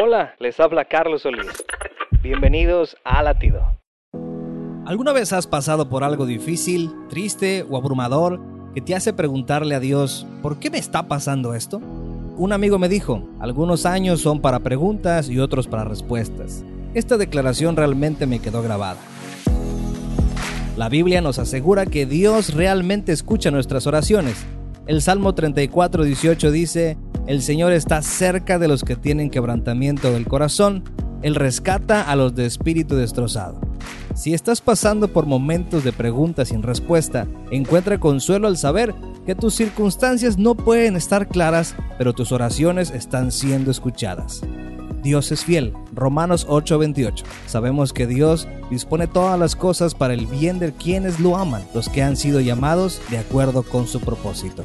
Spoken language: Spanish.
Hola, les habla Carlos Solís. Bienvenidos a Latido. ¿Alguna vez has pasado por algo difícil, triste o abrumador que te hace preguntarle a Dios, ¿por qué me está pasando esto? Un amigo me dijo, algunos años son para preguntas y otros para respuestas. Esta declaración realmente me quedó grabada. La Biblia nos asegura que Dios realmente escucha nuestras oraciones. El Salmo 34, 18 dice, El Señor está cerca de los que tienen quebrantamiento del corazón, Él rescata a los de espíritu destrozado. Si estás pasando por momentos de preguntas sin respuesta, encuentra consuelo al saber que tus circunstancias no pueden estar claras, pero tus oraciones están siendo escuchadas. Dios es fiel. Romanos 8:28. Sabemos que Dios dispone todas las cosas para el bien de quienes lo aman, los que han sido llamados de acuerdo con su propósito.